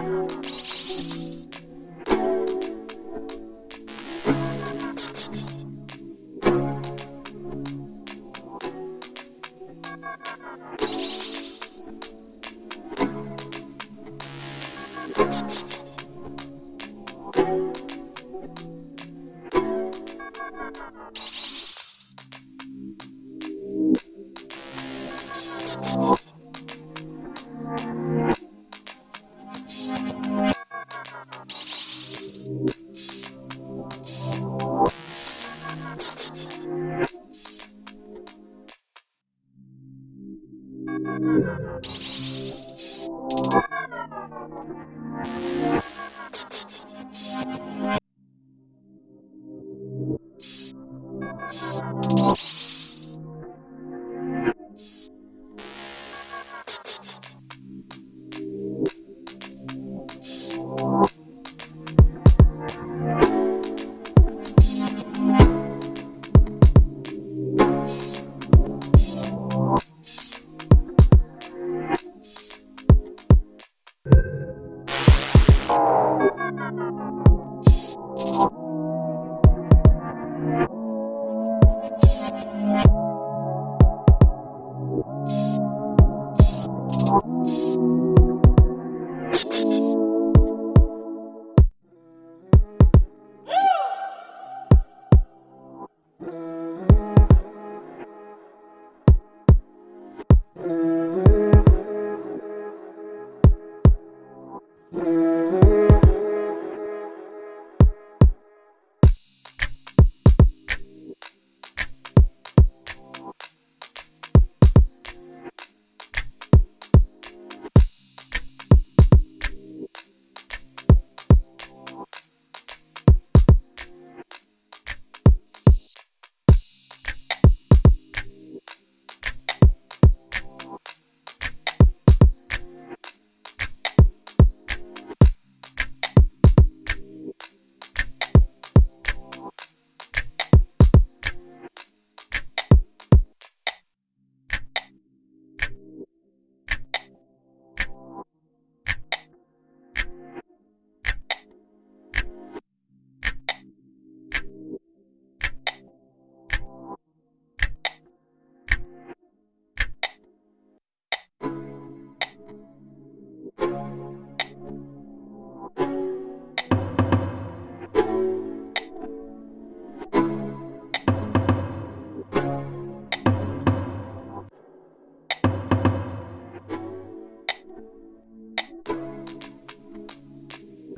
you